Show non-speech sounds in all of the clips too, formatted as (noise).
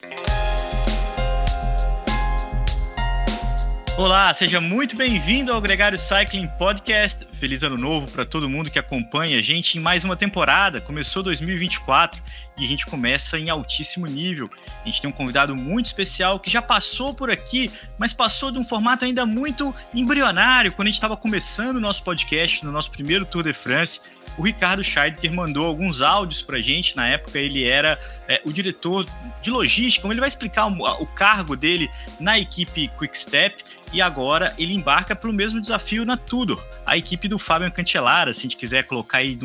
Mm-hmm. Olá, seja muito bem-vindo ao Gregário Cycling Podcast. Feliz ano novo para todo mundo que acompanha a gente em mais uma temporada. Começou 2024 e a gente começa em altíssimo nível. A gente tem um convidado muito especial que já passou por aqui, mas passou de um formato ainda muito embrionário quando a gente estava começando o nosso podcast no nosso primeiro Tour de France. O Ricardo Scheidker mandou alguns áudios para a gente. Na época, ele era é, o diretor de logística, ele vai explicar o, o cargo dele na equipe Quickstep e agora ele embarca para o mesmo desafio na Tudor, a equipe do Fabian Cancellara, se a gente quiser colocar aí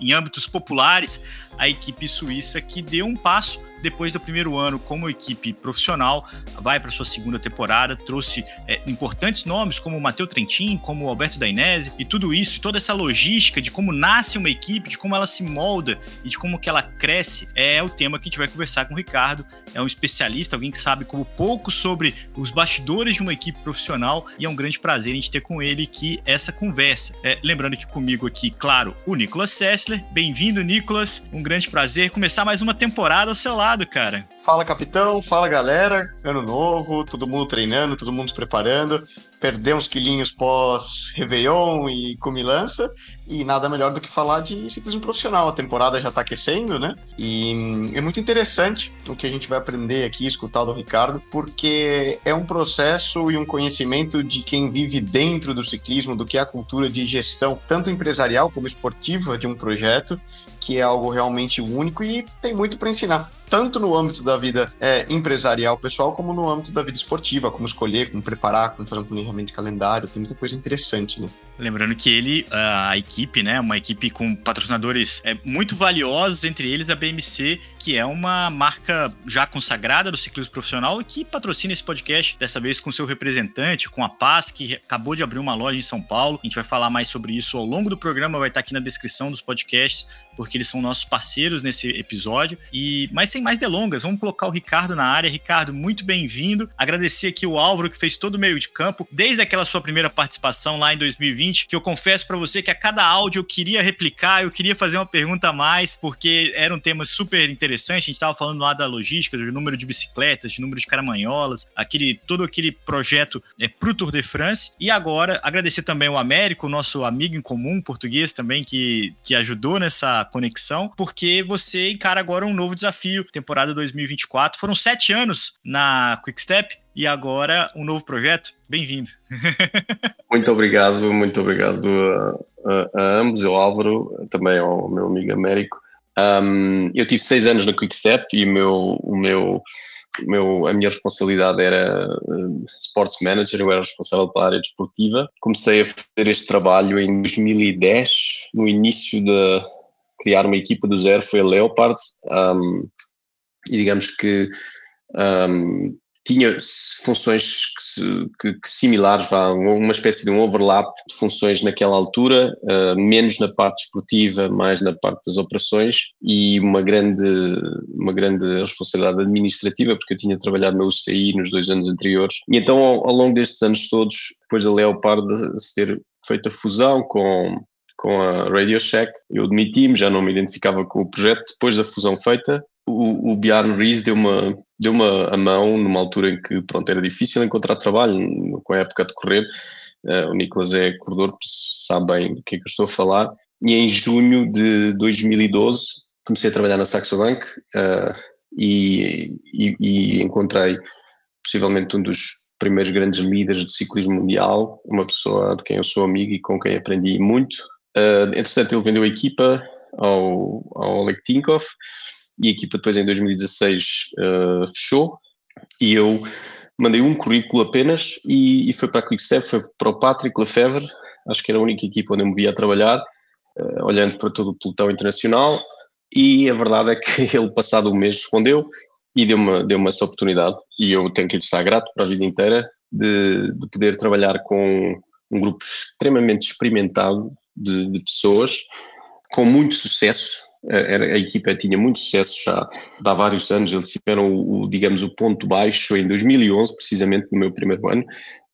em âmbitos populares, a equipe suíça que deu um passo depois do primeiro ano como equipe profissional, vai para sua segunda temporada, trouxe é, importantes nomes como o Matteo Trentin, como o Alberto Dainese, e tudo isso, toda essa logística de como nasce uma equipe, de como ela se molda e de como que ela cresce, é o tema que a gente vai conversar com o Ricardo. É um especialista, alguém que sabe como pouco sobre os bastidores de uma equipe profissional, e é um grande prazer a gente ter com ele aqui essa conversa. É, lembrando que comigo aqui, claro, o Nicolas Sessler. Bem-vindo, Nicolas. Um grande prazer começar mais uma temporada ao seu lado cara. Fala capitão, fala galera, ano novo, todo mundo treinando, todo mundo se preparando, perder uns quilinhos pós Réveillon e comilança, e nada melhor do que falar de ciclismo profissional, a temporada já tá aquecendo, né? E hum, é muito interessante o que a gente vai aprender aqui, escutar do Ricardo, porque é um processo e um conhecimento de quem vive dentro do ciclismo, do que é a cultura de gestão, tanto empresarial como esportiva de um projeto, que é algo realmente único e tem muito para ensinar tanto no âmbito da vida é, empresarial pessoal, como no âmbito da vida esportiva, como escolher, como preparar, como fazer um planejamento de calendário, tem muita coisa interessante, né? Lembrando que ele, a equipe, né, uma equipe com patrocinadores é, muito valiosos, entre eles a BMC, que é uma marca já consagrada do ciclismo profissional e que patrocina esse podcast, dessa vez com seu representante, com a Paz, que acabou de abrir uma loja em São Paulo. A gente vai falar mais sobre isso ao longo do programa, vai estar aqui na descrição dos podcasts, porque eles são nossos parceiros nesse episódio. E Mas sem mais delongas, vamos colocar o Ricardo na área. Ricardo, muito bem-vindo. Agradecer aqui o Álvaro, que fez todo o meio de campo, desde aquela sua primeira participação lá em 2020, que eu confesso para você que a cada áudio eu queria replicar, eu queria fazer uma pergunta a mais, porque era um tema super interessante. A gente estava falando lá da logística, do número de bicicletas, do número de caramanholas, aquele, todo aquele projeto é, para o Tour de France. E agora, agradecer também o Américo, nosso amigo em comum português também, que, que ajudou nessa conexão, porque você encara agora um novo desafio, temporada 2024. Foram sete anos na Quickstep e agora um novo projeto. Bem-vindo. (laughs) muito obrigado, muito obrigado a, a, a, ambos, ao Álvaro, também ao meu amigo Américo. Um, eu tive seis anos na Quickstep e o meu, o meu, o meu, a minha responsabilidade era uh, Sports Manager, eu era responsável pela área desportiva. Comecei a fazer este trabalho em 2010, no início de criar uma equipa do zero, foi a Leopard, um, e digamos que um, tinha funções que, que, que similares, vá, uma espécie de um overlap de funções naquela altura, uh, menos na parte esportiva, mais na parte das operações e uma grande, uma grande responsabilidade administrativa, porque eu tinha trabalhado na UCI nos dois anos anteriores. E então, ao, ao longo destes anos todos, depois da Leopard se ter feito a fusão com, com a Radio Shack, eu demiti-me, já não me identificava com o projeto. Depois da fusão feita, o, o Bjarne Ries deu uma, deu uma a mão numa altura em que pronto, era difícil encontrar trabalho, com a época de correr. Uh, o Nicolas é corredor, sabe bem do que é que eu estou a falar. E em junho de 2012 comecei a trabalhar na Saxo Bank uh, e, e, e, encontrei possivelmente um dos primeiros grandes líderes do ciclismo mundial, uma pessoa de quem eu sou amigo e com quem aprendi muito. Uh, entretanto, ele vendeu a equipa ao, ao Oleg Tinkoff e a equipa depois em 2016 uh, fechou. E eu mandei um currículo apenas e, e foi para a Quickstep, foi para o Patrick Lefebvre, acho que era a única equipa onde eu me via a trabalhar, uh, olhando para todo o pelotão internacional. E a verdade é que (laughs) ele passado um mês respondeu e deu-me deu essa oportunidade. E eu tenho que lhe estar grato para a vida inteira de, de poder trabalhar com um grupo extremamente experimentado de, de pessoas com muito sucesso a, a, equipa tinha muito sucesso já há vários anos, eles tiveram, o, digamos, o ponto baixo em 2011, precisamente no meu primeiro ano,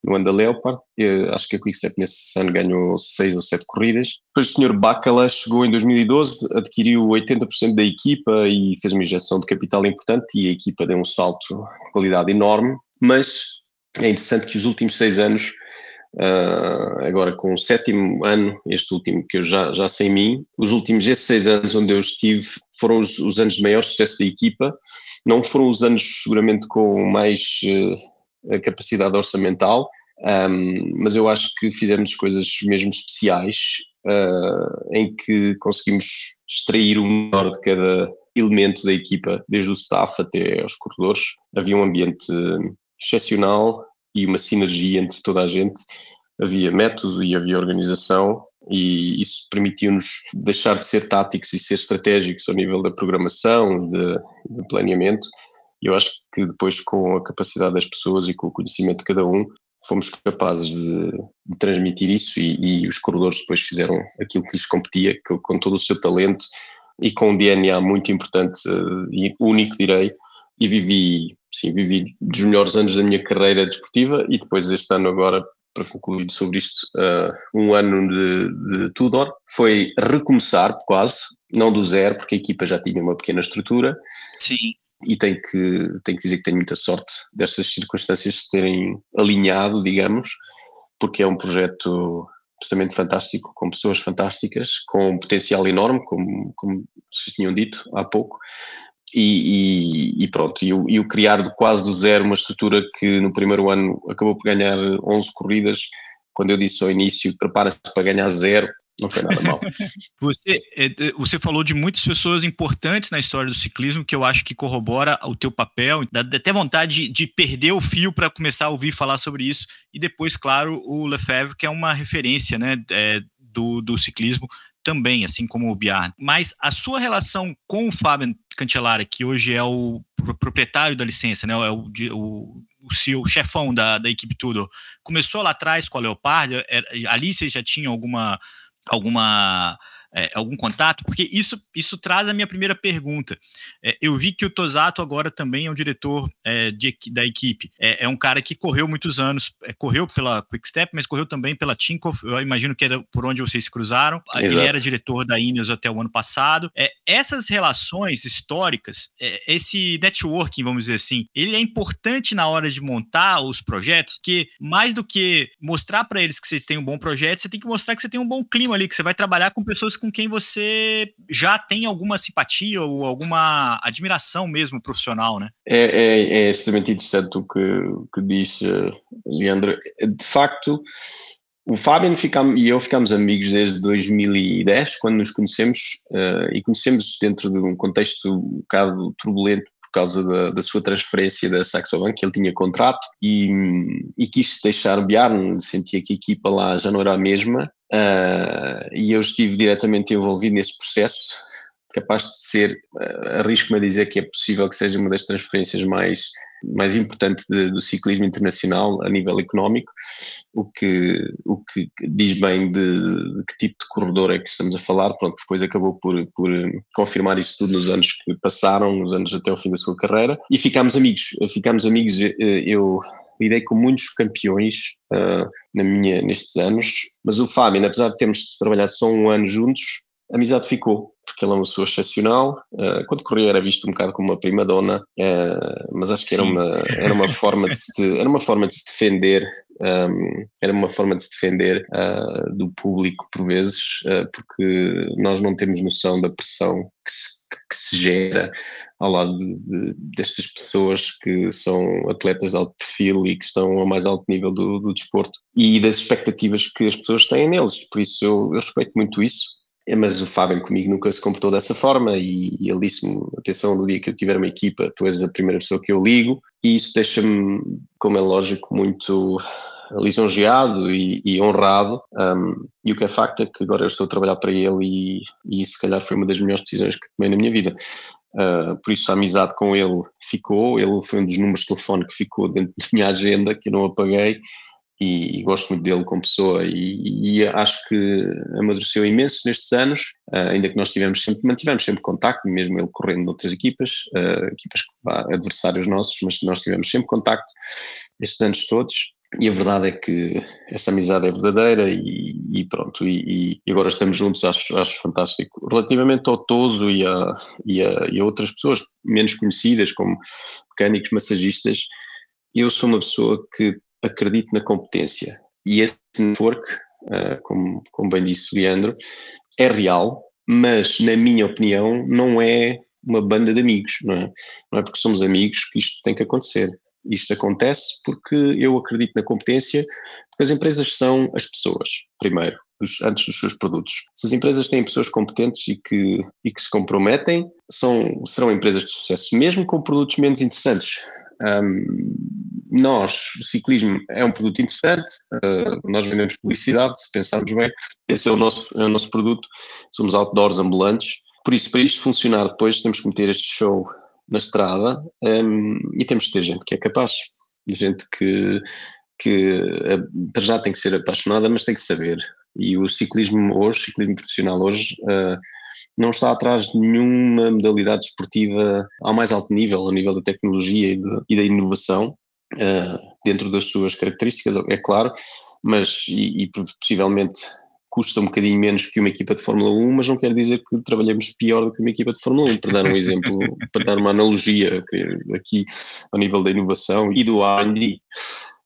no ano da Leopard. Eu acho que a Quickstep nesse ano ganhou seis ou sete corridas. Depois o Sr. Bacala chegou em 2012, adquiriu 80% da equipa e fez uma injeção de capital importante e a equipa deu um salto de qualidade enorme. Mas é interessante que os últimos seis anos Uh, agora com o sétimo ano, este último que eu já, já sei mim, os últimos esses seis anos onde eu estive foram os, os anos de maior sucesso da equipa, não foram os anos seguramente com mais uh, capacidade orçamental, um, mas eu acho que fizemos coisas mesmo especiais uh, em que conseguimos extrair o melhor de cada elemento da equipa, desde o staff até aos corredores. Havia um ambiente excepcional e uma sinergia entre toda a gente. Havia método e havia organização e isso permitiu-nos deixar de ser táticos e ser estratégicos ao nível da programação, de, de planeamento. E eu acho que depois, com a capacidade das pessoas e com o conhecimento de cada um, fomos capazes de, de transmitir isso e, e, os corredores depois fizeram aquilo que lhes competia, que, com todo o seu talento e com um DNA muito importante uh, e único, direi, e vivi, sim, vivi dos melhores anos da minha carreira desportiva e depois este ano agora, para concluir sobre isto, uh, um ano de, de Tudor, foi recomeçar quase, não do zero, porque a equipa já tinha uma pequena estrutura. Sim. E tenho que, tenho que dizer que tenho muita sorte destas circunstâncias se terem alinhado, digamos, porque é um projeto absolutamente fantástico, com pessoas fantásticas, com um potencial enorme, como, como vocês tinham dito há pouco, e, e, e, pronto, e o, e o criar de quase do zero uma estrutura que no primeiro ano acabou por ganhar 11 corridas, quando eu disse ao início, prepara-se para ganhar zero, não foi nada mal. (laughs) você, é, você falou de muitas pessoas importantes na história do ciclismo que eu acho que corrobora o teu papel, dá até vontade de, de perder o fio para começar a ouvir falar sobre isso, e depois, claro, o Lefebvre, que é uma referência né, é, do, do ciclismo, também, assim como o Bjarne. Mas a sua relação com o Fábio Cancellara, que hoje é o proprietário da licença, né, é o, o, o, CEO, o chefão da, da equipe Tudo, começou lá atrás com a Leopard, é, ali vocês já tinham alguma alguma é, algum contato? Porque isso, isso traz a minha primeira pergunta. É, eu vi que o Tosato agora também é um diretor é, de, da equipe. É, é, um cara que correu muitos anos, é, correu pela Quickstep, mas correu também pela Tinkoff. Eu imagino que era por onde vocês se cruzaram. Exato. Ele era diretor da Ineos até o ano passado. É, essas relações históricas, esse networking, vamos dizer assim, ele é importante na hora de montar os projetos, que mais do que mostrar para eles que vocês têm um bom projeto, você tem que mostrar que você tem um bom clima ali, que você vai trabalhar com pessoas com quem você já tem alguma simpatia ou alguma admiração mesmo profissional, né? É, é, é extremamente interessante o que, que disse, Leandro. De facto, o Fábio e eu ficamos amigos desde 2010, quando nos conhecemos, uh, e conhecemos dentro de um contexto um bocado turbulento causa da, da sua transferência da Saxo Bank, que ele tinha contrato, e, e quis deixar Bjarne, sentia que a equipa lá já não era a mesma, Uh, e eu estive diretamente envolvido nesse processo, capaz de ser, uh, arrisco-me a dizer que é possível que seja uma das transferências mais, mais importantes de, do ciclismo internacional a nível económico, o que, o que diz bem de, de, que tipo de corredor é que estamos a falar, pronto, depois acabou por, por confirmar isso tudo nos anos que passaram, nos anos até o fim da sua carreira, e ficámos amigos, ficámos amigos, eh, eu lidei com muitos campeões uh, na minha, nestes anos, mas o Fábio, apesar de termos trabalhado só um ano juntos, a amizade ficou, porque ele é uma pessoa excepcional. Uh, quando corria era visto um bocado como uma prima dona, uh, mas acho que era uma, era uma (laughs) forma de se, era uma forma de se defender, um, era uma forma de se defender uh, do público por vezes, porque nós não temos noção da pressão que se que se gera ao lado de, de, destas pessoas que são atletas de alto perfil e que estão ao mais alto nível do, do desporto e das expectativas que as pessoas têm neles. Por isso eu, eu respeito muito isso. Mas o Fábio comigo nunca se comportou dessa forma e, e ele disse-me: atenção, no dia que eu tiver uma equipa, tu és a primeira pessoa que eu ligo, e isso deixa-me, como é lógico, muito lisonjeado e, e honrado. Um, e o que é facto é que agora eu estou a trabalhar para ele e, e se calhar foi uma das melhores decisões que tomei na minha vida. Uh, por isso a amizade com ele ficou, ele foi um dos números de telefone que ficou dentro da minha agenda, que eu não apaguei, e, e gosto muito dele como pessoa e, e, acho que amadureceu imenso nestes anos, uh, ainda que nós tivemos sempre, mantivemos sempre contacto, mesmo ele correndo noutras equipas, uh, equipas adversários nossos, mas nós tivemos sempre contacto estes anos todos e a verdade é que essa amizade é verdadeira e, e pronto, e, e, agora estamos juntos, acho, acho fantástico. Relativamente ao Toso e a, e, a, e a outras pessoas menos conhecidas, como mecânicos, massagistas, eu sou uma pessoa que acredito na competência e esse network, uh, como, como bem disse o Leandro, é real, mas na minha opinião não é uma banda de amigos, não é? Não é porque somos amigos que isto tem que acontecer. Isto acontece porque eu acredito na competência, porque as empresas são as pessoas, primeiro, antes dos seus produtos. Se as empresas têm pessoas competentes e que, e que se comprometem, são, serão empresas de sucesso, mesmo com produtos menos interessantes. Um, nós, o ciclismo é um produto interessante, uh, nós vendemos publicidade, se pensarmos bem, esse é o nosso, é o nosso produto, somos outdoors ambulantes, por isso, para isto funcionar depois, temos que meter este show na estrada um, e temos que ter gente que é capaz, gente que, que uh, já tem que ser apaixonada, mas tem que saber. E o ciclismo hoje, o ciclismo profissional hoje, uh, não está atrás de nenhuma modalidade esportiva ao mais alto nível, ao nível da tecnologia e, de, e da inovação, uh, dentro das suas características, é claro, mas e, e possivelmente custa um bocadinho menos que uma equipa de Fórmula 1, mas não quer dizer que trabalhemos pior do que uma equipa de Fórmula 1, para dar um exemplo, (laughs) para dar uma analogia aqui ao nível da inovação e do R&D.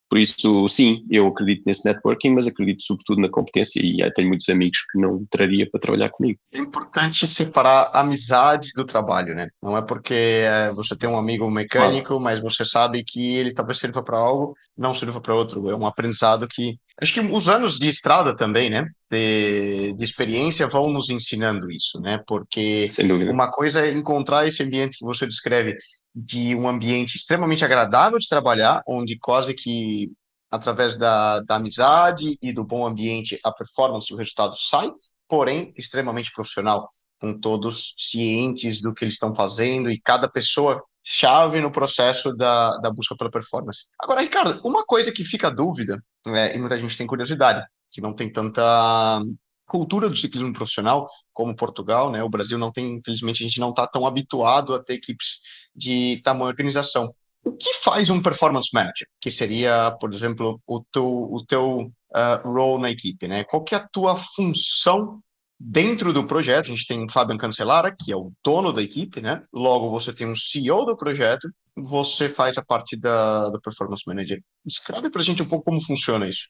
Por isso, sim, eu acredito nesse networking, mas acredito sobretudo na competência e tenho muitos amigos que não traria para trabalhar comigo. É importante separar a amizade do trabalho, né? Não é porque é, você tem um amigo mecânico, ah. mas você sabe que ele talvez sirva para algo, não sirva para outro. É um aprendizado que. Acho que os anos de estrada também, né? De, de experiência vão nos ensinando isso, né? Porque uma coisa é encontrar esse ambiente que você descreve de um ambiente extremamente agradável de trabalhar, onde quase que através da, da amizade e do bom ambiente a performance e o resultado sai, porém extremamente profissional, com todos cientes do que eles estão fazendo e cada pessoa chave no processo da, da busca pela performance. Agora, Ricardo, uma coisa que fica dúvida, é, e muita gente tem curiosidade, que não tem tanta cultura do ciclismo profissional, como Portugal, né? O Brasil não tem, infelizmente, a gente não está tão habituado a ter equipes de tamanha organização. O que faz um performance manager? Que seria, por exemplo, o teu, o teu uh, role na equipe, né? Qual que é a tua função dentro do projeto? A gente tem o Fabian Cancelara, que é o dono da equipe, né? Logo, você tem um CEO do projeto, você faz a parte da, da performance manager. Descreve para a gente um pouco como funciona isso.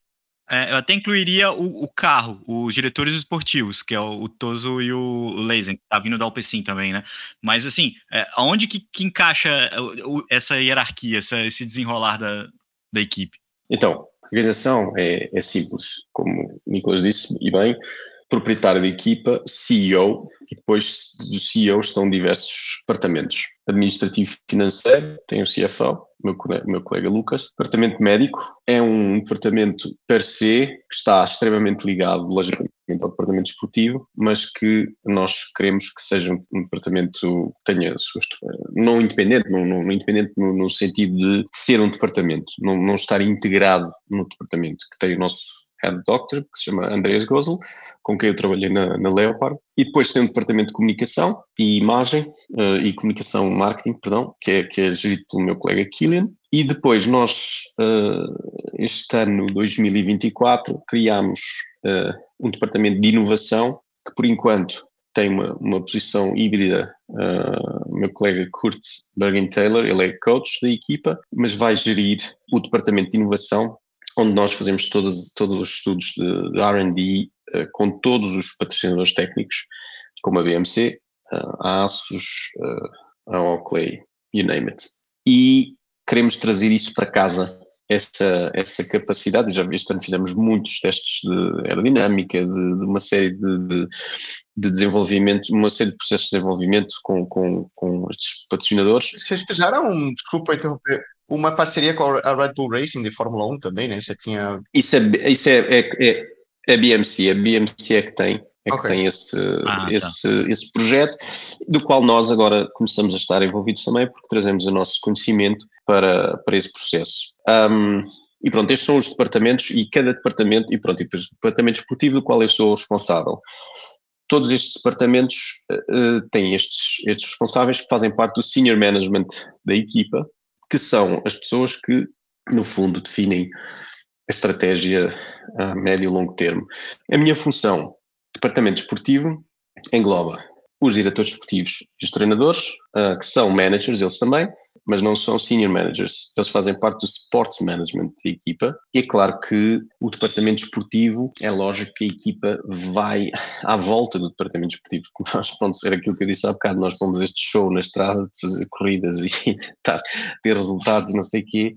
É, eu até incluiria o, o, carro, os diretores esportivos, que é o, o Toso e o Leisen, que tá vindo da Alpecin também, né? Mas, assim, é, aonde que, que encaixa o, essa hierarquia, essa, esse desenrolar da, da equipe? Então, a organização é, é simples, como o Nicolas disse, e bem, proprietário da equipa, CEO, e depois do CEO estão diversos departamentos. Administrativo financeiro, tem o CFO, meu, meu colega Lucas. Departamento médico é um departamento per se que está extremamente ligado, logicamente, ao departamento esportivo, mas que nós queremos que seja um departamento que tenha não independente, não, não independente no, no, sentido de ser um departamento, não, não estar integrado no departamento, que tem o nosso head doctor, que se chama Andreas Gosel, com quem eu trabalhei na, na Leopard, e depois tem um departamento de comunicação e imagem, uh, e comunicação marketing, perdão, que é, que é gerido pelo meu colega Killian, e depois nós, uh, este ano 2024, criámos uh, um departamento de inovação, que por enquanto tem uma, uma posição híbrida, uh, meu colega Kurt Bergen-Taylor, ele é coach da equipa, mas vai gerir o departamento de inovação, onde nós fazemos todos, todos os estudos de, de R&D uh, com todos os patrocinadores técnicos, como a BMC, uh, a ASUS, uh, a Oakley, you name it. E queremos trazer isso para casa, essa, essa capacidade. Já este ano fizemos muitos testes de aerodinâmica, de, de uma série de, de, de, desenvolvimento, uma série de processos de desenvolvimento com, com, com estes patrocinadores. Vocês fizeram, desculpa interromper, uma parceria com a Red Bull Racing de Fórmula 1 também, né? Você tinha. Isso é, isso é, é, é, é BMC, a BMC é que tem. É okay. que tem esse, ah, tá. esse, tá. esse projeto, do qual nós agora começamos a estar envolvidos também, porque trazemos o nosso conhecimento para, para esse processo. Um, e pronto, estes são os departamentos, e cada departamento, e pronto, e o departamento esportivo do qual eu sou responsável. Todos estes departamentos uh, têm estes, estes responsáveis que fazem parte do senior management da equipa, que são as pessoas que, no fundo, definem estratégia a médio e longo termo. A minha função, departamento esportivo, engloba os diretores esportivos e os treinadores, uh, que são managers, eles também, mas não são senior managers. Eles fazem parte do sports management da equipa. E é claro que o departamento esportivo, é lógico que a equipa vai à volta do departamento esportivo. (laughs) Nós, pronto, era aquilo que eu disse há bocado, nós fomos este show na estrada de fazer corridas e (laughs) tentar ter resultados e não sei o quê.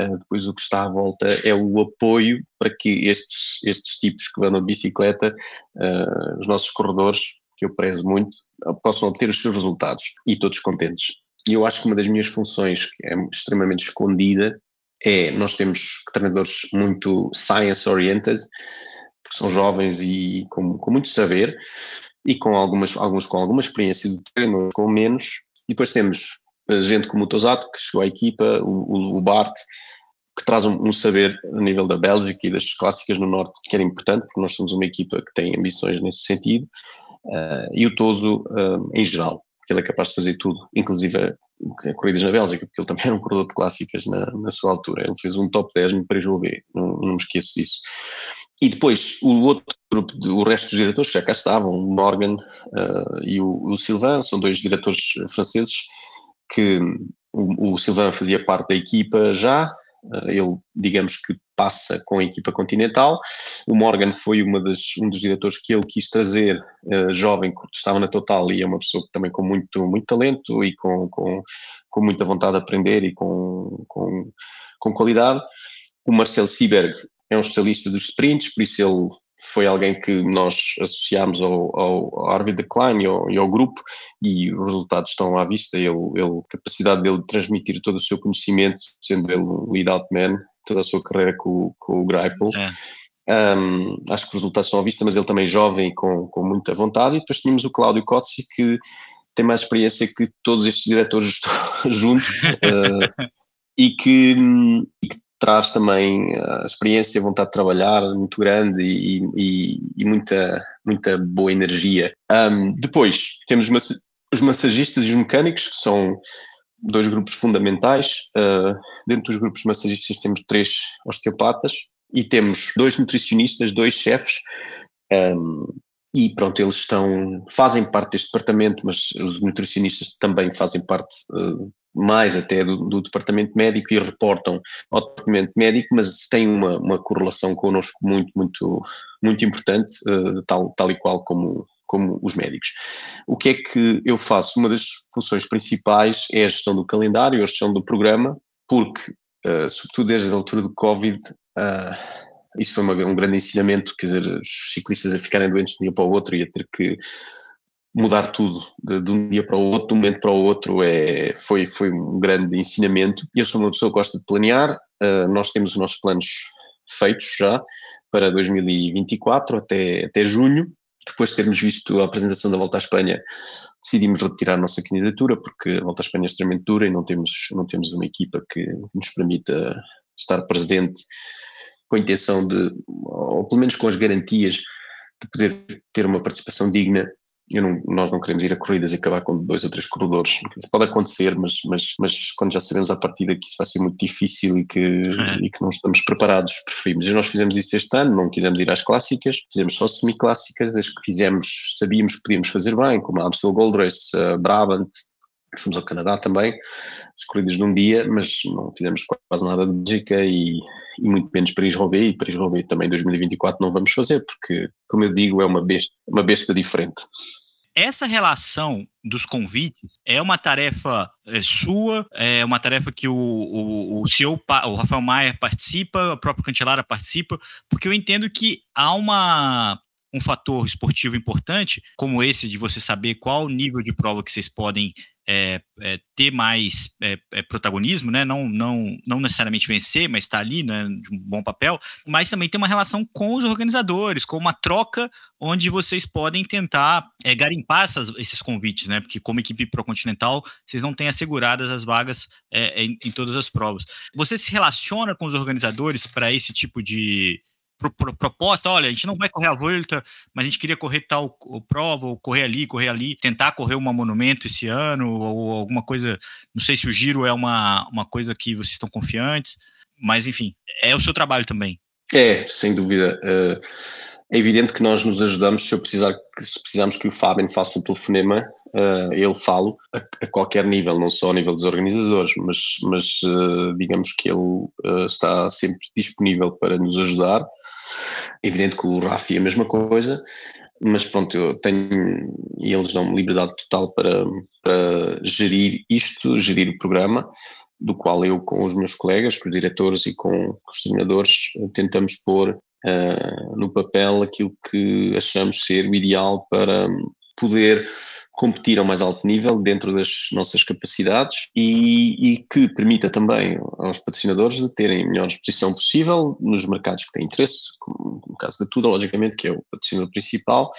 Uh, depois o que está à volta é o apoio para que estes, estes tipos que vão na bicicleta, uh, os nossos corredores, que eu prezo muito, possam obter os seus resultados e todos contentes. E eu acho que uma das minhas funções, que é extremamente escondida, é nós temos treinadores muito science-oriented, porque são jovens e com, com muito saber, e com algumas, alguns com alguma experiência de treino, com menos. E depois temos gente como o Tosato, que chegou à equipa, o, o Bart, que traz um, um, saber a nível da Bélgica e das clássicas no Norte, que era importante, porque nós somos uma equipa que tem ambições nesse sentido uh, e o Toso uh, em geral, ele é capaz de fazer tudo, inclusive a, a corridas na Bélgica, porque ele também era um corredor de clássicas na, na sua altura. Ele fez um top 10 no Paris-Roubaix, não, não me esqueço disso. E depois o outro grupo, o resto dos diretores que já cá estavam, o Morgan uh, e o, o Sylvain, são dois diretores franceses que o, o Sylvain fazia parte da equipa já, eh, ele, digamos que passa com a equipa continental. O Morgan foi uma das, um dos diretores que ele quis trazer, uh, jovem, que estava na Total e é uma pessoa também com muito, muito talento e com, com, com muita vontade de aprender e com, com, com qualidade. O Marcel Sieberg é um especialista dos sprints, por isso ele foi alguém que nós associámos ao, ao, ao Arvid Klein e ao, e ao, grupo e os resultados estão à vista. Ele, ele, a capacidade dele de transmitir todo o seu conhecimento, sendo ele um lead-out man, toda a sua carreira com, com o Greipel. É. Um, acho que os resultados estão à vista, mas ele também jovem e com, com muita vontade. E depois tínhamos o Cláudio Cozzi, que tem mais experiência que todos estes diretores (laughs) juntos uh, e, que, e, que, traz também a experiência, a vontade de trabalhar muito grande e, e, e muita, muita boa energia. Um, depois temos os massagistas e os mecânicos, que são dois grupos fundamentais. Uh, dentro dos grupos massagistas temos três osteopatas e temos dois nutricionistas, dois chefes. Um, e pronto, eles estão, fazem parte deste departamento, mas os nutricionistas também fazem parte uh, mais até do, do, departamento médico e reportam ao departamento médico, mas têm uma, uma correlação connosco muito, muito, muito importante, uh, tal, tal e qual como, como os médicos. O que é que eu faço? Uma das funções principais é a gestão do calendário, a gestão do programa, porque, uh, sobretudo desde a altura do Covid, uh, isso foi uma, um grande ensinamento, quer dizer, os ciclistas a ficarem doentes de um dia para o outro e a ter que mudar tudo de, de, um dia para o outro, de um momento para o outro, é, foi, foi um grande ensinamento. Eu sou uma pessoa que gosta de planear, uh, nós temos os nossos planos feitos já para 2024 até, até junho. Depois de termos visto a apresentação da Volta à Espanha, decidimos retirar a nossa candidatura porque a Volta à Espanha é extremamente dura e não temos, não temos uma equipa que nos permita estar presente com a intenção de, ou pelo menos com as garantias de poder ter uma participação digna não, nós não queremos ir a corridas e acabar com dois ou três corredores. Pode acontecer, mas, mas, mas quando já sabemos à partida que isso vai ser muito difícil e que, e que não estamos preparados, preferimos. E nós fizemos isso este ano, não quisemos ir às clássicas, fizemos só semi-clássicas, as que fizemos, sabíamos que podíamos fazer bem, como a Amstel Gold Race, a Brabant, fomos ao Canadá também, as corridas de um dia, mas não fizemos quase nada de Bélgica e, e muito menos Paris-Roubaix, e Paris-Roubaix também em 2024 não vamos fazer, porque, como eu digo, é uma besta, uma besta diferente. Essa relação dos convites é uma tarefa é, sua, é uma tarefa que o, o, o CEO, o Rafael Maia participa, o próprio Cantelara participa, porque eu entendo que há uma um fator esportivo importante, como esse de você saber qual nível de prova que vocês podem é, é, ter mais é, é, protagonismo, né? não, não, não necessariamente vencer, mas estar tá ali né, de um bom papel, mas também tem uma relação com os organizadores, com uma troca onde vocês podem tentar é, garimpar essas, esses convites, né? porque como equipe procontinental, vocês não têm asseguradas as vagas é, em, em todas as provas. Você se relaciona com os organizadores para esse tipo de, proposta, olha, a gente não vai correr a volta, mas a gente queria correr tal prova, ou correr ali, correr ali, tentar correr uma monumento esse ano, ou alguma coisa, não sei se o giro é uma, uma coisa que vocês estão confiantes, mas enfim, é o seu trabalho também. É, sem dúvida. Uh, é evidente que nós nos ajudamos se eu precisar, se precisarmos que o Fábio faça um telefonema, uh, ele falo a, a, qualquer nível, não só ao nível dos organizadores, mas, mas uh, digamos que ele uh, está sempre disponível para nos ajudar. Evidente que o Rafi é a mesma coisa, mas pronto, eu tenho, eles dão-me liberdade total para, para gerir isto, gerir o programa, do qual eu, com os meus colegas, com os diretores e com os treinadores, tentamos pôr uh, no papel aquilo que achamos ser o ideal para poder competir ao mais alto nível dentro das nossas capacidades e, e, que permita também aos patrocinadores de terem a melhor exposição possível nos mercados que têm interesse, como no caso da Tudo, logicamente, que é o patrocinador principal,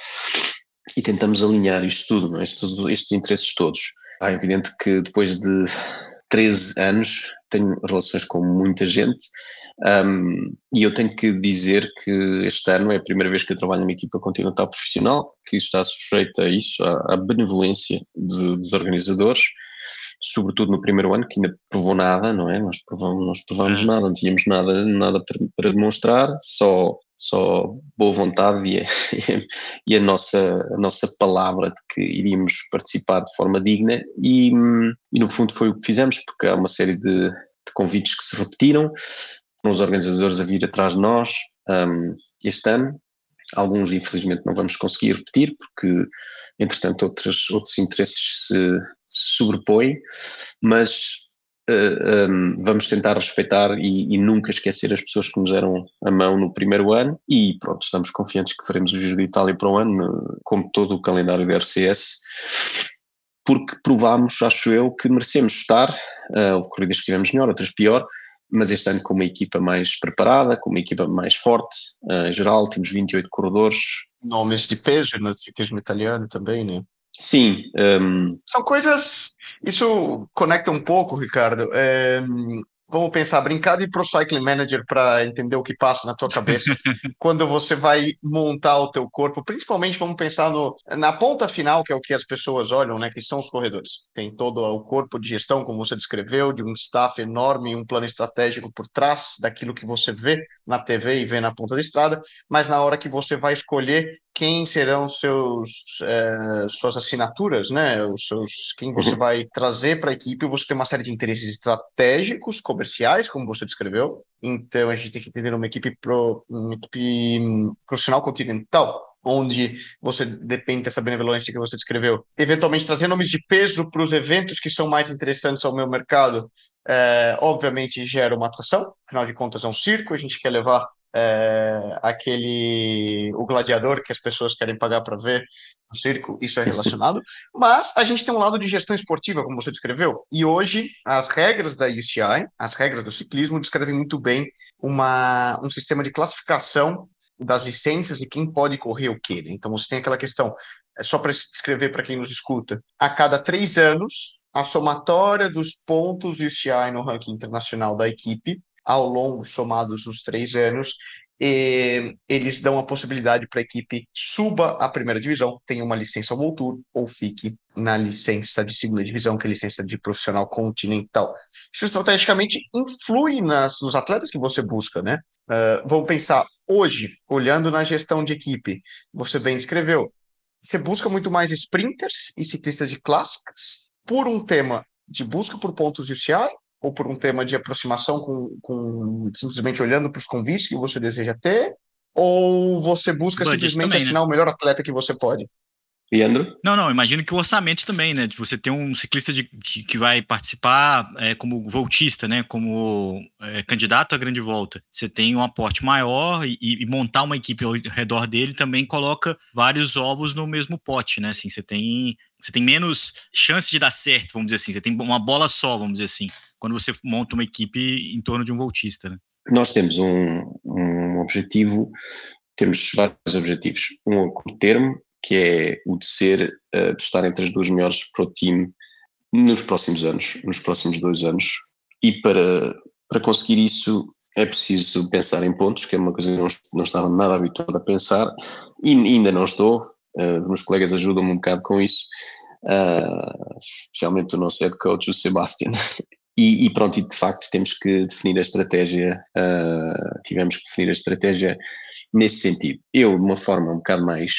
e tentamos alinhar isto tudo, é? estes, estes interesses todos. É evidente que depois de 13 anos tenho relações com muita gente um, e eu tenho que dizer que este ano é a primeira vez que eu trabalho numa equipa continental profissional que está sujeita a isso, à, à benevolência de, dos organizadores, sobretudo no primeiro ano, que ainda provou nada, não é? Nós provamos, nós provamos é. nada, não tínhamos nada, nada para, para demonstrar, só, só boa vontade e, a, (laughs) e a, nossa, a nossa palavra de que iríamos participar de forma digna, e, e no fundo foi o que fizemos, porque há uma série de, de convites que se repetiram, os organizadores a vir atrás de nós um, este ano. Alguns, infelizmente, não vamos conseguir repetir, porque, entretanto, outros, outros interesses se, se sobrepõem, mas uh, um, vamos tentar respeitar e, e, nunca esquecer as pessoas que nos deram a mão no primeiro ano. E pronto, estamos confiantes que faremos o Giro de Itália para o ano, como todo o calendário da RCS porque provámos, acho eu, que merecemos estar. Uh, houve corridas que tivemos melhor, outras pior, mas este ano com uma equipa mais preparada, com uma equipa mais forte, uh, em geral temos 28 corredores. Nomes de peso no ciclismo italiano também, né? Sim. Um... Ehm, São coisas. Isso conecta um pouco, Ricardo. É, vamos pensar, brincar de Pro Cycling Manager para entender o que passa na tua cabeça (laughs) quando você vai montar o teu corpo, principalmente vamos pensar no, na ponta final, que é o que as pessoas olham, né, que são os corredores. Tem todo o corpo de gestão, como você descreveu, de um staff enorme, um plano estratégico por trás daquilo que você vê na TV e vê na ponta da estrada, mas na hora que você vai escolher quem serão seus é, suas assinaturas, né? Os seus quem você uhum. vai trazer para a equipe. Você tem uma série de interesses estratégicos, comerciais, como você descreveu. Então a gente tem que entender uma equipe pro, uma equipe profissional continental, onde você depende dessa benevolência que você descreveu. Eventualmente trazer nomes de peso para os eventos que são mais interessantes ao meu mercado. É, obviamente gera uma atração, afinal de contas é um circo, a gente quer levar é, aquele o gladiador que as pessoas querem pagar para ver no circo, isso é relacionado. (laughs) Mas a gente tem um lado de gestão esportiva, como você descreveu, e hoje as regras da UCI, as regras do ciclismo, descrevem muito bem uma, um sistema de classificação das licenças e quem pode correr o quê. Né? Então você tem aquela questão, é só para descrever para quem nos escuta, a cada três anos, a somatória dos pontos UCI no ranking internacional da equipe ao longo, somados os três anos, eles dão a possibilidade para a equipe suba à primeira divisão, tenha uma licença World Tour ou fique na licença de segunda divisão, que é licença de profissional continental. Isso estrategicamente influi nas, nos atletas que você busca, né? Uh, vamos pensar, hoje, olhando na gestão de equipe, você bem descreveu, você busca muito mais sprinters e ciclistas de clássicas por um tema de busca por pontos de UCI ou por um tema de aproximação com, com simplesmente olhando para os convites que você deseja ter? Ou você busca Budget simplesmente também, né? assinar né? o melhor atleta que você pode? Leandro? Não, não, imagino que o orçamento também, né? De você ter um ciclista de, de que vai participar é, como voltista, né? Como é, candidato à grande volta. Você tem um aporte maior e, e, montar uma equipe ao redor dele também coloca vários ovos no mesmo pote, né? Assim, você tem, você tem menos chance de dar certo, vamos dizer assim. Você tem uma bola só, vamos dizer assim quando você monta uma equipe em torno de um voltista. Né? Nós temos um, um objetivo, temos vários objetivos. Um a curto termo, que é o de ser, uh, de estar entre as duas melhores para o time nos próximos anos, nos próximos dois anos. E para, para conseguir isso é preciso pensar em pontos, que é uma coisa que não, não estava nada habituado a pensar, e ainda não estou. Uh, meus colegas ajudam-me um bocado com isso, uh, especialmente o nosso head coach, o Sebastian, (laughs) E, e, pronto, e de facto temos que definir a estratégia, uh, tivemos que definir a estratégia nesse sentido. Eu, de uma forma um bocado mais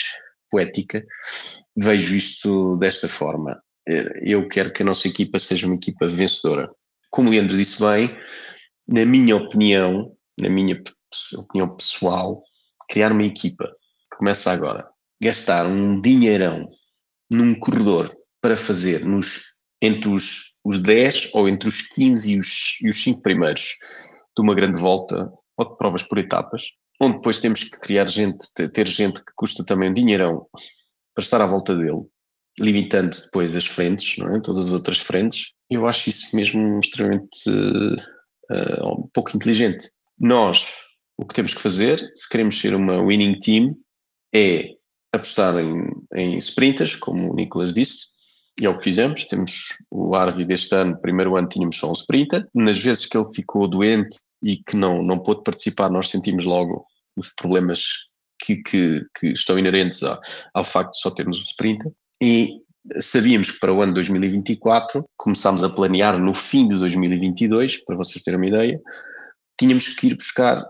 poética, vejo isto desta forma. Eh, eu quero que a nossa equipa seja uma equipa vencedora. Como o Leandro disse bem, na minha opinião, na minha opinião pessoal, criar uma equipa começa agora, gastar um dinheirão num corredor para fazer nos, entre os, os 10 ou entre os 15 e os, e os 5 primeiros de uma grande volta ou de provas por etapas, onde depois temos que criar gente, ter gente que custa também um dinheirão para estar à volta dele, limitando depois as frentes, não é? todas as outras frentes, eu acho isso mesmo extremamente uh, um pouco inteligente. Nós, o que temos que fazer, se queremos ser uma winning team, é apostar em, em sprinters, como o Nicolas disse, e é o que fizemos. Temos o Arvi deste ano, primeiro ano tínhamos só um sprinter. Nas vezes que ele ficou doente e que não, não pôde participar, nós sentimos logo os problemas que, que, que estão inerentes ao, ao facto de só termos um sprinter. E sabíamos que para o ano 2024, começámos a planear no fim de 2022, para vocês terem uma ideia, tínhamos que ir buscar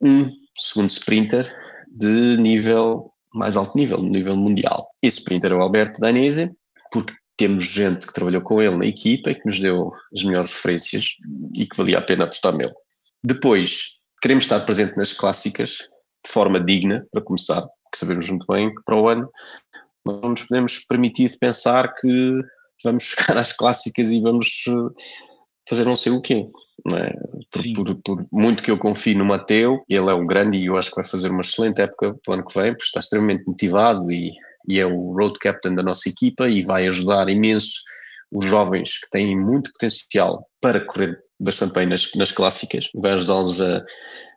um segundo sprinter de nível mais alto nível, no nível mundial. Esse sprinter é o Alberto Danese, porque temos gente que trabalhou com ele na equipa e que nos deu as melhores referências e que valia a pena apostar nele. Depois, queremos estar presente nas clássicas de forma digna, para começar, porque sabemos muito bem que para o ano não nos podemos permitir pensar que vamos (laughs) chegar às clássicas e vamos eh, fazer não sei o quê. É? Por, por, por, muito que eu confie no Mateu, ele é um grande e eu acho que vai fazer uma excelente época para o ano que vem, porque está extremamente motivado e, e é o road captain da nossa equipa e vai ajudar imenso os jovens que têm muito potencial para correr bastante bem nas, nas clássicas, vai ajudá-los a,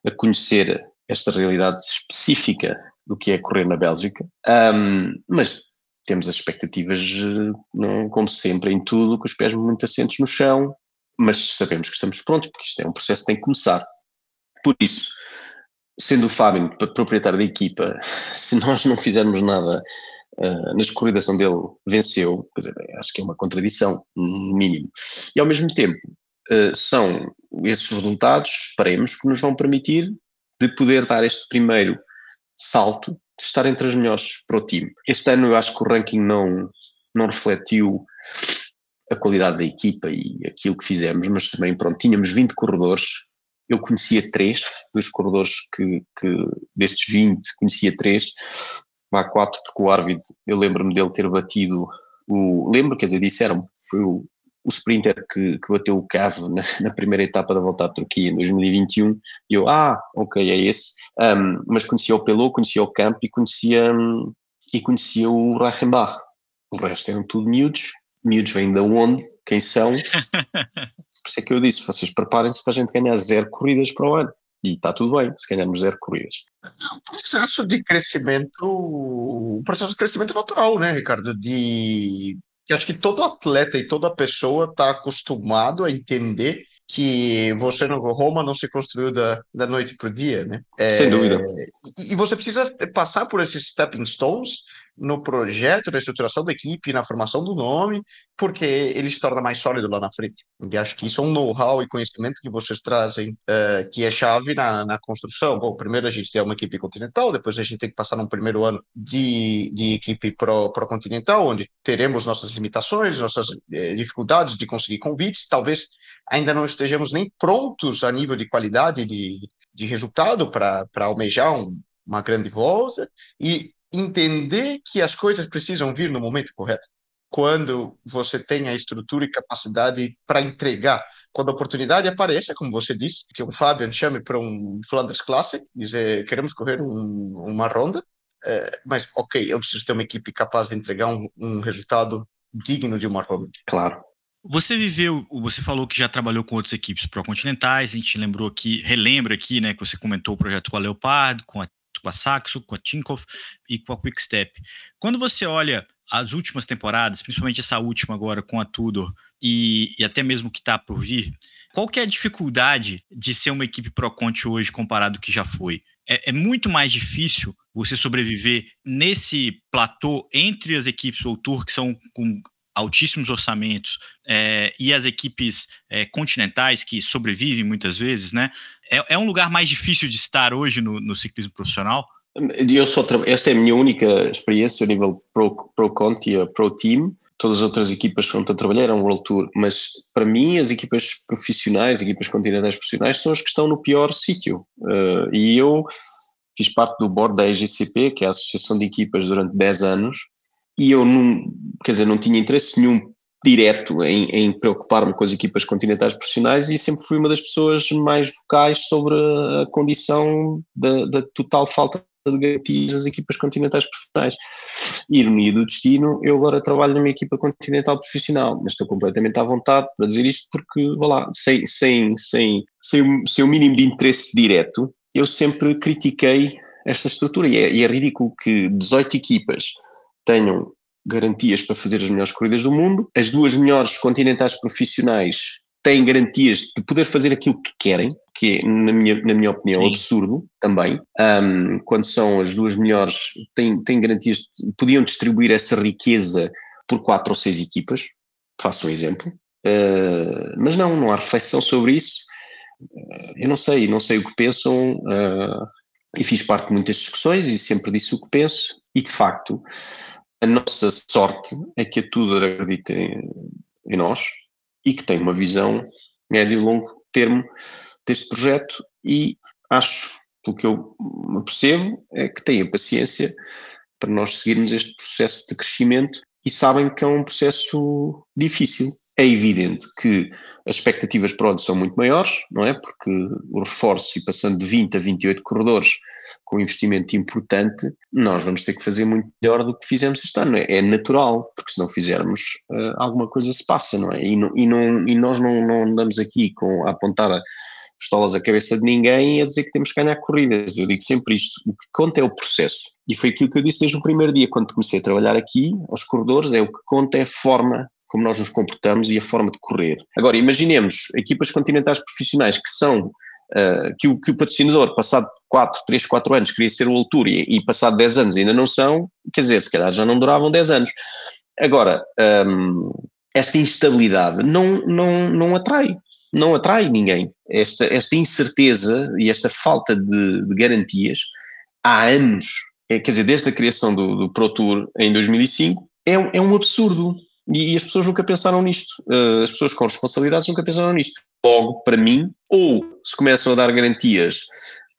a conhecer esta realidade específica do que é correr na Bélgica, um, mas temos as expectativas, não, como sempre, em tudo, com os pés muito assentos no chão, mas sabemos que estamos prontos, porque isto é um processo que tem que começar. Por isso, sendo o Fábio proprietário da equipa, (laughs) se nós não fizermos nada uh, na corridas onde ele venceu, dizer, acho que é uma contradição, no mínimo. E ao mesmo tempo, uh, são esses resultados, esperemos, que nos vão permitir de poder dar este primeiro salto de estar entre as melhores para o time. Este ano eu acho que o ranking não, não refletiu a qualidade da equipa e aquilo que fizemos, mas também, pronto, tínhamos 20 corredores, eu conhecia três dos corredores que, que destes 20, conhecia três, há quatro, porque o Arvid, eu lembro-me dele ter batido o, lembro, quer dizer, disseram-me, foi o, o sprinter que, que bateu o Cave na, na, primeira etapa da volta à Turquia em 2021, e eu, ah, ok, é esse, um, mas conhecia o Pelot, conhecia o Camp e conhecia, um, e conhecia o Reichenbach. O resto eram tudo miúdos, miúdos vêm da onde, quem são. (laughs) Por isso é que eu disse: vocês preparem-se para a gente ganhar zero corridas para o ano. E está tudo bem se ganharmos zero corridas. O processo de crescimento, o processo de crescimento natural, né, Ricardo? De que acho que todo atleta e toda pessoa está acostumado a entender que você no Roma não se construiu da, da noite para o dia, né? É, Sem dúvida. E, e, você precisa passar por esses stepping stones no projeto, na estruturação da equipe, na formação do nome, porque ele se torna mais sólido lá na frente. E acho que isso é um know-how e conhecimento que vocês trazem, uh, que é chave na, na construção. Bom, primeiro a gente tem uma equipe continental, depois a gente tem que passar num primeiro ano de, de equipe pro-continental, pro onde teremos nossas limitações, nossas eh, dificuldades de conseguir convites, talvez ainda não estejamos nem prontos a nível de qualidade de, de resultado para almejar um, uma grande volta, e entender que as coisas precisam vir no momento correto. Quando você tem a estrutura e capacidade para entregar. Quando a oportunidade aparece, como você disse, que o Fabian chame para um Flanders Classic, dizer, queremos correr um, uma ronda, é, mas ok, eu preciso ter uma equipe capaz de entregar um, um resultado digno de uma ronda. Claro. Você viveu, você falou que já trabalhou com outras equipes pró-continentais, a gente lembrou aqui, relembra aqui, né, que você comentou o projeto com a Leopardo, com a com a Saxo, com a Tinkoff e com a Quickstep. Quando você olha as últimas temporadas, principalmente essa última agora com a Tudor e, e até mesmo que está por vir, qual que é a dificuldade de ser uma equipe Pro Conte hoje comparado ao que já foi? É, é, muito mais difícil você sobreviver nesse platô entre as equipes World Tour, que são com altíssimos orçamentos é, e as equipes é, continentais que sobrevivem muitas vezes, né? É, é, um lugar mais difícil de estar hoje no, no ciclismo profissional? Eu só essa é a minha única experiência a nível Pro, Pro Conti, Pro Team. Todas as outras equipas onde eu trabalhei eram World Tour, mas para mim as equipas profissionais, equipas continentais profissionais, são as que estão no pior sítio. Uh, e eu fiz parte do board da EGCP, que é a Associação de Equipas, durante 10 anos, e eu não, quer dizer, não tinha interesse nenhum direto em, em preocupar-me com as equipas continentais profissionais e sempre fui uma das pessoas mais vocais sobre a condição da, da total falta de garantias das equipas continentais profissionais. Ironia do destino, eu agora trabalho numa equipa continental profissional, mas estou completamente à vontade para dizer isto porque, vá lá, sem, sem, sem, sem, sem o mínimo de interesse direto, eu sempre critiquei esta estrutura e é, e é ridículo que 18 equipas tenham garantias para fazer as melhores corridas do mundo, as duas melhores continentais profissionais têm garantias de poder fazer aquilo que querem, que é, na minha, na minha opinião, Sim. absurdo também. Um, quando são as duas melhores, têm, têm garantias, de, podiam distribuir essa riqueza por quatro ou seis equipas, faço um exemplo. Uh, mas não, não há reflexão sobre isso. Uh, eu não sei, não sei o que pensam, uh, e fiz parte de muitas discussões e sempre disse o que penso, e de facto, a nossa sorte é que a Tudor acredita em, em nós, e que tem uma visão médio e longo termo deste projeto e acho, pelo que eu percebo, é que têm a paciência para nós seguirmos este processo de crescimento e sabem que é um processo difícil. É evidente que as expectativas para onde são muito maiores, não é? Porque o reforço e passando de 20 a 28 corredores com investimento importante, nós vamos ter que fazer muito melhor do que fizemos este ano. É, é natural, porque se não fizermos, uh, alguma coisa se passa, não é? E, não, e, não, e nós não, não andamos aqui com, a apontar a pistolas à cabeça de ninguém e a dizer que temos que ganhar corridas. Eu digo sempre isto: o que conta é o processo. E foi aquilo que eu disse desde o primeiro dia, quando comecei a trabalhar aqui, aos corredores, é o que conta é a forma como nós nos comportamos e a forma de correr. Agora, imaginemos equipas continentais profissionais que são Uh, que, o, que o patrocinador, passado 4, 3, 4 anos, queria ser o altura e, passado 10 anos ainda não são, quer dizer, se calhar já não duravam 10 anos. Agora, um, esta instabilidade não, não, não atrai, não atrai ninguém. Esta, esta incerteza e esta falta de, de garantias há anos, é, quer dizer, desde a criação do, do Pro Tour em 2005, é, é um absurdo. E, e, as pessoas nunca pensaram nisto. Uh, as pessoas com responsabilidades nunca pensaram nisto. Logo, para mim, ou se começam a dar garantias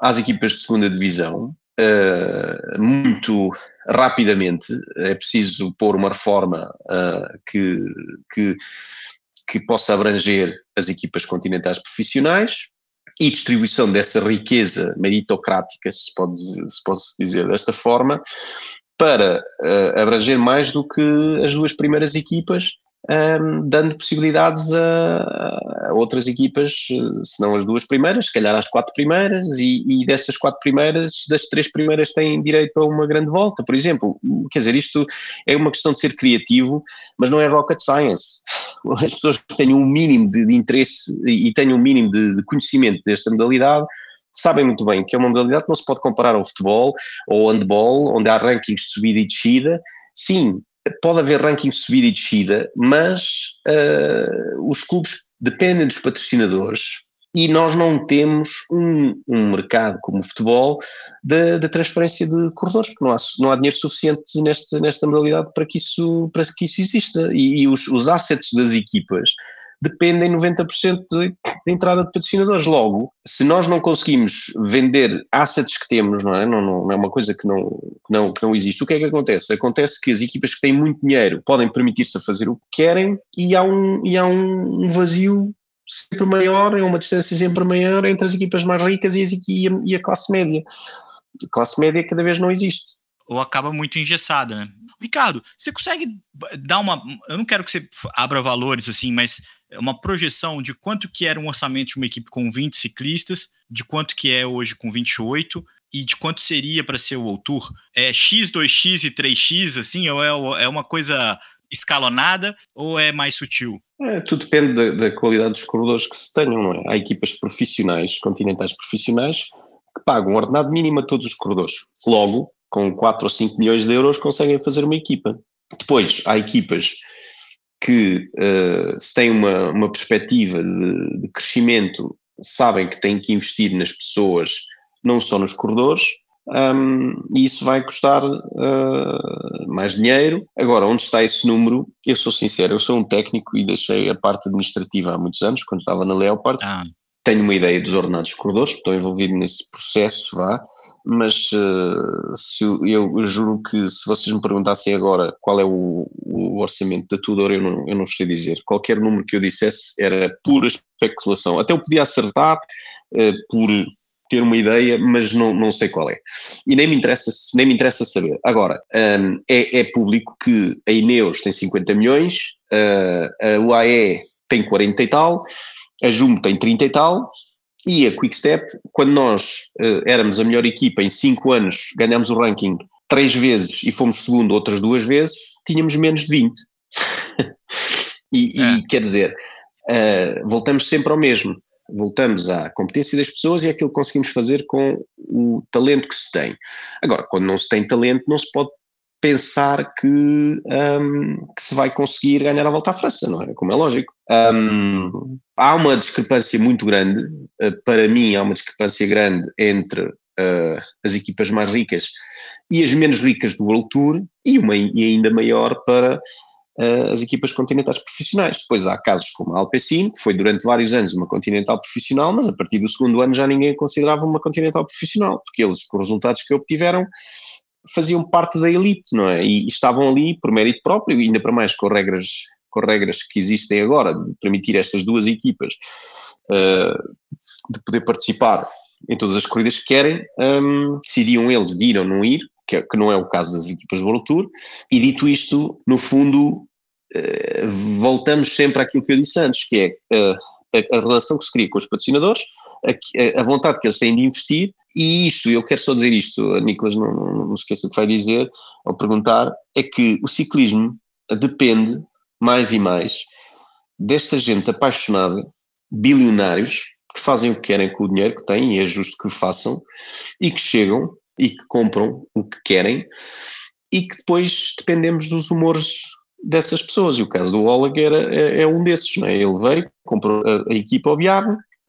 às equipas de segunda divisão, uh, muito rapidamente, é preciso pôr uma reforma uh, que, que, que possa abranger as equipas continentais profissionais, e distribuição dessa riqueza meritocrática, se pode, se pode dizer desta forma, para uh, abranger mais do que as duas primeiras equipas, um, ehm, dando possibilidades a, a, outras equipas, se não as duas primeiras, se calhar as quatro primeiras, e, e, destas quatro primeiras, das três primeiras têm direito a uma grande volta, por exemplo. Quer dizer, isto é uma questão de ser criativo, mas não é rocket science. As pessoas que tenham um mínimo de, de interesse e tenham um mínimo de, de conhecimento desta modalidade sabem muito bem que é uma modalidade que não se pode comparar ao futebol ou ao handball, onde há rankings de subida e descida. Sim, pode haver rankings de subida e descida, mas uh, os clubes dependem dos patrocinadores e nós não temos um, um mercado como o futebol de, transferência de corredores, porque não há, não há dinheiro suficiente nesta, nesta modalidade para que isso, para que isso exista. E, e os, os assets das equipas dependem 90% de, entrada de patrocinadores. Logo, se nós não conseguimos vender assets que temos, não é? Não, não, não é uma coisa que não, não, que não existe. O que é que acontece? Acontece que as equipas que têm muito dinheiro podem permitir-se a fazer o que querem e há um, e há um vazio sempre maior, é uma distância sempre maior entre as equipas mais ricas e, as, e, a, e a classe média. A classe média cada vez não existe. Ou acaba muito engessada, né? Ricardo, você consegue dar uma. Eu não quero que você abra valores assim, mas uma projeção de quanto que era um orçamento de uma equipe com 20 ciclistas, de quanto que é hoje com 28 e de quanto seria para ser o World Tour? É X, 2X e 3X, assim, ou é, é uma coisa escalonada ou é mais sutil? É, tudo depende da, da, qualidade dos corredores que se tenham, não é? Há equipas profissionais, continentais profissionais, que pagam um ordenado mínimo a todos os corredores. Logo, com 4 ou 5 milhões de euros conseguem fazer uma equipa. Depois, há equipas que uh, se têm uma, uma perspectiva de, de, crescimento, sabem que têm que investir nas pessoas, não só nos corredores, um, e isso vai custar uh, mais dinheiro. Agora, onde está esse número? Eu sou sincero, eu sou um técnico e deixei a parte administrativa há muitos anos, quando estava na Leopard. Ah. Tenho uma ideia dos ordenados corredores, estou envolvido nesse processo, vá mas uh, se eu, eu, juro que se vocês me perguntassem agora qual é o, o, orçamento da Tudor, eu não, eu não sei dizer. Qualquer número que eu dissesse era pura especulação. Até eu podia acertar uh, por ter uma ideia, mas não, não sei qual é. E nem me interessa, nem me interessa saber. Agora, um, é, é, público que a Ineos tem 50 milhões, uh, a UAE tem 40 e tal, a Jumbo tem 30 e tal, e a Quickstep, quando nós uh, éramos a melhor equipa em 5 anos, ganhámos o ranking três vezes e fomos segundo outras duas vezes, tínhamos menos de 20. (laughs) e, é. e, quer dizer, uh, voltamos sempre ao mesmo. Voltamos à competência das pessoas e àquilo que conseguimos fazer com o talento que se tem. Agora, quando não se tem talento, não se pode pensar que, um, que, se vai conseguir ganhar a volta à França, não é? Como é lógico. Um, há uma discrepância muito grande, uh, para mim, há uma discrepância grande entre uh, as equipas mais ricas e as menos ricas do World Tour, e, uma, e ainda maior para uh, as equipas continentais profissionais. Depois há casos como a Alpecin, que foi durante vários anos uma continental profissional, mas a partir do segundo ano já ninguém a considerava uma continental profissional, porque eles, com os resultados que obtiveram, faziam parte da elite, não é? E, estavam ali por mérito próprio, ainda para mais com regras, com regras que existem agora, de permitir estas duas equipas uh, de poder participar em todas as corridas que querem, um, decidiam eles de ir ou não ir, que, é, que, não é o caso das equipas do World Tour, e dito isto, no fundo, uh, voltamos sempre àquilo que eu disse antes, que é uh, a, a relação que se cria com os patrocinadores, a, a, vontade que eles têm de investir, e isto, eu quero só dizer isto, a Nicolas não, não, não esqueça o que vai dizer ao perguntar, é que o ciclismo depende mais e mais desta gente apaixonada, bilionários, que fazem o que querem com o dinheiro que têm, e é justo que façam, e que chegam e que compram o que querem, e que depois dependemos dos humores dessas pessoas. E o caso do Oleg era, é, é um desses, não é? Ele veio, comprou a, a equipa ao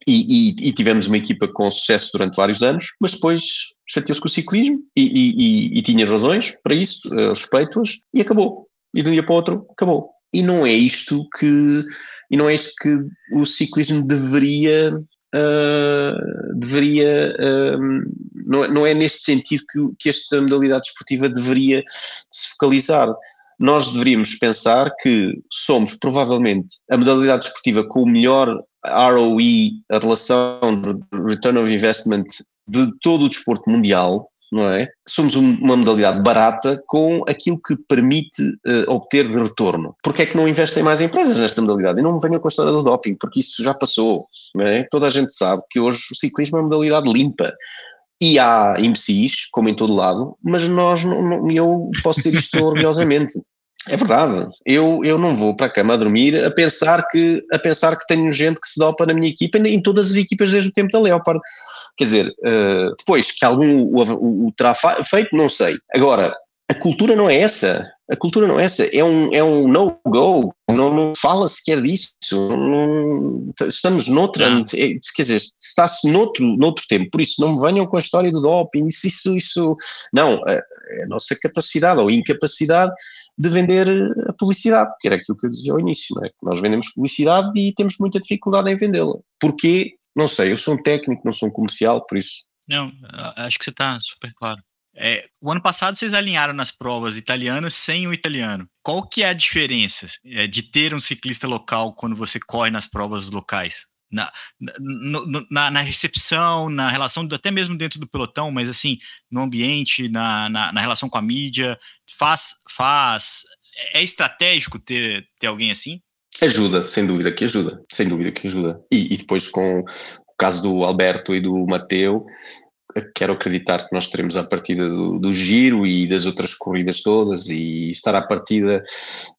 e, e, e, tivemos uma equipa com sucesso durante vários anos, mas depois chateou-se com o ciclismo e, e tinha razões para isso, uh, respeito-as, e acabou. E de um dia para o outro, acabou. E não é isto que, e não é isto que o ciclismo deveria Uh, deveria, uh, não, não, é neste sentido que, que, esta modalidade esportiva deveria se focalizar. Nós deveríamos pensar que somos provavelmente a modalidade esportiva com o melhor ROE, a relação de Return of Investment de todo o desporto mundial, não é? Somos uma modalidade barata com aquilo que permite uh, obter de retorno. Porquê é que não investem mais empresas nesta modalidade? E não me venham com a história do doping, porque isso já passou, não é? Toda a gente sabe que hoje o ciclismo é uma modalidade limpa. E há imbecis, como em todo lado, mas nós, não, não, eu posso dizer isto (laughs) orgulhosamente, é verdade. Eu, eu não vou para a cama a dormir a pensar que a pensar que tenho gente que se dopa na minha equipa, em todas as equipas desde o tempo da Leopard. Quer dizer, uh, depois que algum o, o, o terá feito, não sei. Agora, a cultura não é essa. A cultura não é essa. É um, é um no-go. Não, não fala sequer disso. Não, estamos noutra. É, quer dizer, está-se noutro, noutro tempo. Por isso, não me venham com a história do doping. Isso, isso, isso. Não. A, a nossa capacidade ou incapacidade de vender a publicidade, que era aquilo que eu dizia ao início, não é? Que nós vendemos publicidade e temos muita dificuldade em vendê-la. Porquê? Não sei, eu sou um técnico, não sou um comercial, por isso. Não, acho que você está super claro. É, o ano passado vocês alinharam nas provas italianas sem o italiano. Qual que é a diferença é, de ter um ciclista local quando você corre nas provas locais? Na, na, na, recepção, na relação, até mesmo dentro do pelotão, mas assim, no ambiente, na, na, na relação com a mídia, faz, faz. É estratégico ter, ter alguém assim? Ajuda, sem dúvida que ajuda, sem dúvida que ajuda. E, e depois com o caso do Alberto e do Mateu, quero acreditar que nós teremos a partida do, do, Giro e das outras corridas todas e estar à partida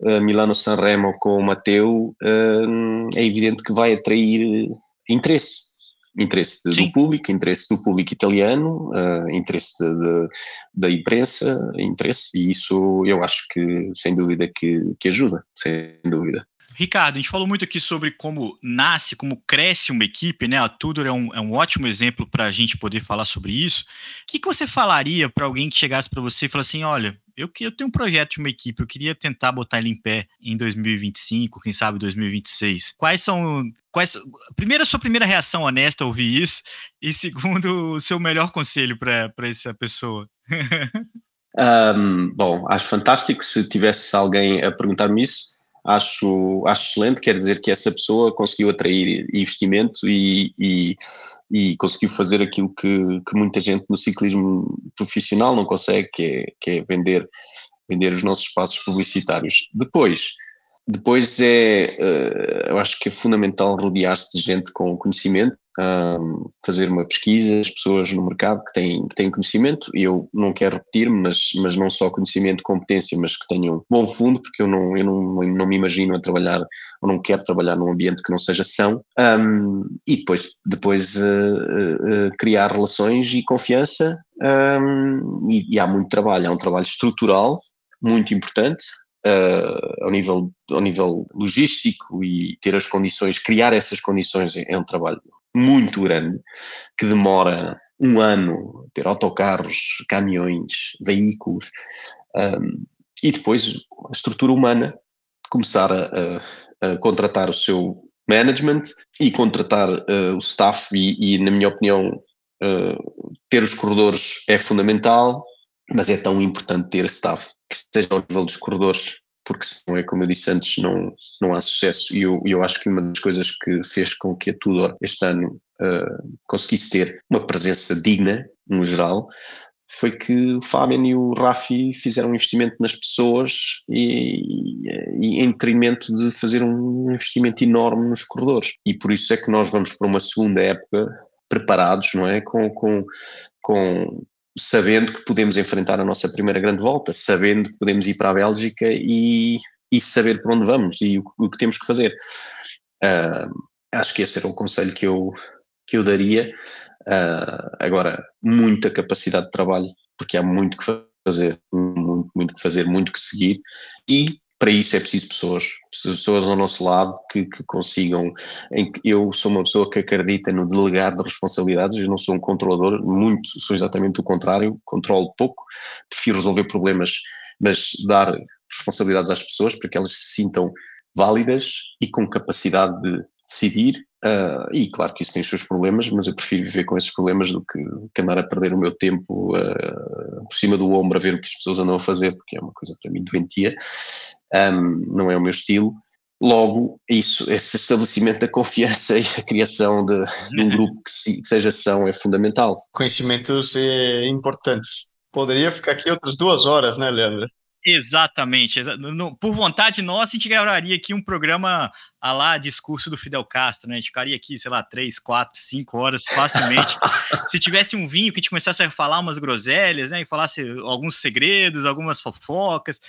uh, Milano-Sanremo com o Mateu uh, é evidente que vai atrair interesse interesse de, do público, interesse do público italiano, uh, interesse de, de, da imprensa, interesse, e isso eu acho que sem dúvida que, que ajuda, sem dúvida. Ricardo, a gente falou muito aqui sobre como nasce, como cresce uma equipe, né? A Tudor é um, é um ótimo exemplo para a gente poder falar sobre isso. O que, que você falaria para alguém que chegasse para você e falasse assim: olha, eu, eu tenho um projeto de uma equipe, eu queria tentar botar ele em pé em 2025, quem sabe 2026. Quais são. Quais, primeiro, a sua primeira reação honesta a ouvir isso, e segundo, o seu melhor conselho para essa pessoa. (laughs) um, bom, acho fantástico se tivesse alguém a perguntar-me isso acho, acho excelente, quer dizer que essa pessoa conseguiu atrair investimento e, e, e conseguiu fazer aquilo que, que, muita gente no ciclismo profissional não consegue, que é, que é vender, vender os nossos espaços publicitários. Depois, depois é, eh, eu acho que é fundamental rodear-se de gente com conhecimento, fazer uma pesquisa, as pessoas no mercado que têm, que têm conhecimento, e eu não quero repetir, mas, mas não só conhecimento, competência, mas que tenham bom fundo, porque eu não, eu não, não me imagino a trabalhar, ou não quero trabalhar num ambiente que não seja são, um, e depois, depois uh, uh, criar relações e confiança, um, e, e há muito trabalho, há um trabalho estrutural, muito importante, uh, ao, nível, ao nível logístico e ter as condições, criar essas condições é, um trabalho muito grande, que demora um ano ter autocarros, caminhões, veículos, um, e depois a estrutura humana começar a, a, a contratar o seu management e contratar uh, o staff e, e, na minha opinião, uh, ter os corredores é fundamental, mas é tão importante ter staff que esteja ao nível dos corredores porque senão é como eu disse antes, não, não há sucesso. E eu, eu acho que uma das coisas que fez com que a Tudor este ano uh, conseguisse ter uma presença digna, no geral, foi que o Fabian e o Rafi fizeram um investimento nas pessoas e, e, em detrimento de fazer um investimento enorme nos corredores. E por isso é que nós vamos para uma segunda época preparados, não é? Com, com, com sabendo que podemos enfrentar a nossa primeira grande volta, sabendo que podemos ir para a Bélgica e, e saber para onde vamos e o, o que temos que fazer. Uh, acho que esse era o conselho que eu, que eu daria. Uh, agora, muita capacidade de trabalho, porque há muito que fazer, muito, muito que fazer, muito que seguir, e para isso é preciso pessoas, pessoas ao nosso lado que, que consigam. Em eu sou uma pessoa que acredita no delegar de responsabilidades, eu não sou um controlador, muito, sou exatamente o contrário, controlo pouco, prefiro resolver problemas, mas dar responsabilidades às pessoas para que elas se sintam válidas e com capacidade de decidir. Uh, e claro que isso tem os seus problemas, mas eu prefiro viver com esses problemas do que, que andar a perder o meu tempo uh, por cima do ombro a ver o que as pessoas andam a fazer, porque é uma coisa para mim doentia um, não é o meu estilo. Logo, isso, esse estabelecimento da confiança (laughs) e a criação de, de um grupo que, se, que seja são é fundamental. Conhecimentos é, importantes. Poderia ficar aqui outras duas horas, né, Leandro? Exatamente. Por vontade nossa, a gente gravaria aqui um programa a lá discurso do Fidel Castro, né? A gente ficaria aqui, sei lá, três, quatro, cinco horas facilmente. (laughs) Se tivesse um vinho que a gente começasse a falar umas groselhas, né? E falasse alguns segredos, algumas fofocas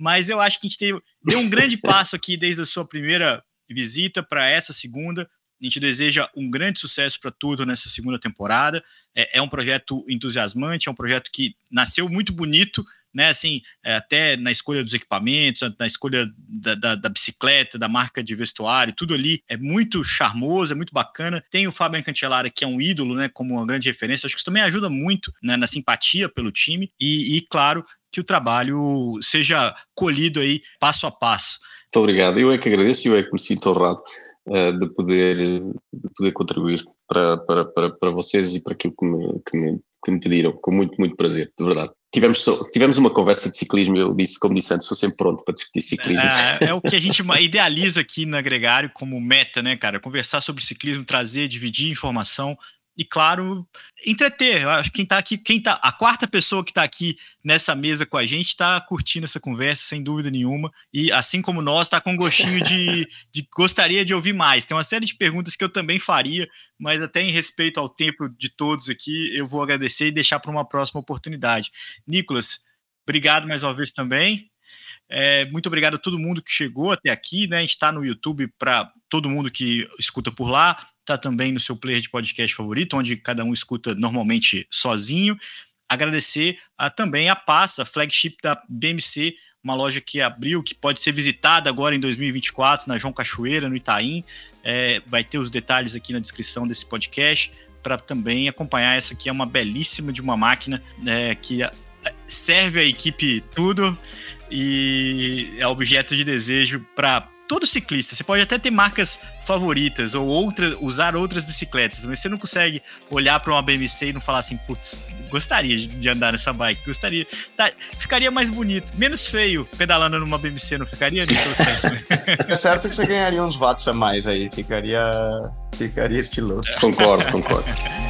mas eu acho que a gente teve, deu um grande passo aqui desde a sua primeira visita para essa segunda. A gente deseja um grande sucesso para tudo nessa segunda temporada. É, é, um projeto entusiasmante, é um projeto que nasceu muito bonito, né? Assim, é, até na escolha dos equipamentos, na escolha da, da, da, bicicleta, da marca de vestuário, tudo ali é muito charmoso, é muito bacana. Tem o Fábio Cancellara, que é um ídolo, né? Como uma grande referência. Acho que isso também ajuda muito né, na simpatia pelo time. E, e, claro, que o trabalho seja colhido aí passo a passo. Muito obrigado. Eu é que agradeço e eu é que me sinto honrado uh, de, poder, de poder contribuir para, para, para, para vocês e para aquilo que me, que, me, que me pediram, com muito, muito prazer, de verdade. Tivemos, tivemos uma conversa de ciclismo, eu disse, como disse antes, sou sempre pronto para discutir ciclismo. É, é o que a gente (laughs) idealiza aqui na Gregário como meta, né, cara? Conversar sobre ciclismo, trazer, dividir informação, e claro, entreter. Eu acho que quem tá aqui, quem tá, a quarta pessoa que está aqui nessa mesa com a gente está curtindo essa conversa, sem dúvida nenhuma. E assim como nós, está com gostinho de, (laughs) de gostaria de ouvir mais. Tem uma série de perguntas que eu também faria, mas até em respeito ao tempo de todos aqui, eu vou agradecer e deixar para uma próxima oportunidade. Nicolas, obrigado mais uma vez também. É, muito obrigado a todo mundo que chegou até aqui, né? A gente está no YouTube para todo mundo que escuta por lá está também no seu player de podcast favorito, onde cada um escuta normalmente sozinho. Agradecer a, também a Passa, flagship da BMC, uma loja que abriu, que pode ser visitada agora em 2024 na João Cachoeira, no Itaim. É, vai ter os detalhes aqui na descrição desse podcast para também acompanhar. Essa aqui é uma belíssima de uma máquina é, que serve a equipe tudo e é objeto de desejo para todo ciclista. Você pode até ter marcas favoritas ou outra, usar outras bicicletas, mas você não consegue olhar para uma BMC e não falar assim, putz, gostaria de andar nessa bike, gostaria. Tá, ficaria mais bonito, menos feio pedalando numa BMC, não ficaria, Nicolas né? (laughs) É certo que você ganharia uns watts a mais aí, ficaria, ficaria estiloso. Concordo, concordo. (laughs)